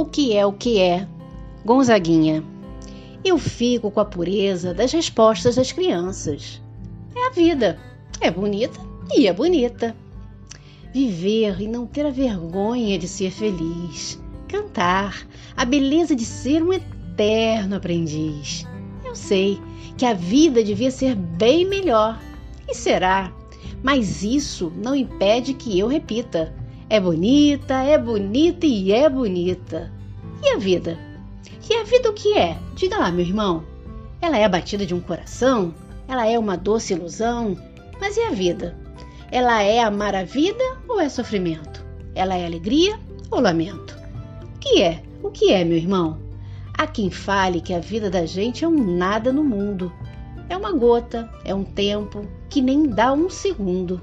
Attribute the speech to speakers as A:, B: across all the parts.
A: O que é o que é? Gonzaguinha. Eu fico com a pureza das respostas das crianças. É a vida. É bonita e é bonita. Viver e não ter a vergonha de ser feliz. Cantar. A beleza de ser um eterno aprendiz. Eu sei que a vida devia ser bem melhor. E será. Mas isso não impede que eu repita. É bonita, é bonita e é bonita. E a vida? E a vida o que é? Diga lá, meu irmão. Ela é a batida de um coração? Ela é uma doce ilusão? Mas e a vida? Ela é amar a vida ou é sofrimento? Ela é alegria ou lamento? O que é? O que é, meu irmão? Há quem fale que a vida da gente é um nada no mundo. É uma gota, é um tempo que nem dá um segundo.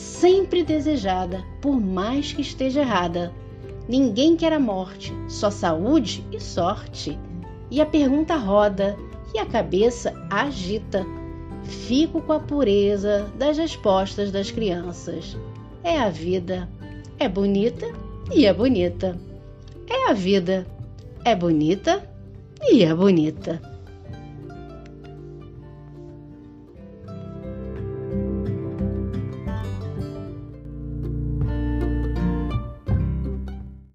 A: sempre desejada, por mais que esteja errada. Ninguém quer a morte, só saúde e sorte. E a pergunta roda e a cabeça agita. Fico com a pureza das respostas das crianças. É a vida. É bonita e é bonita. É a vida. É bonita e é bonita.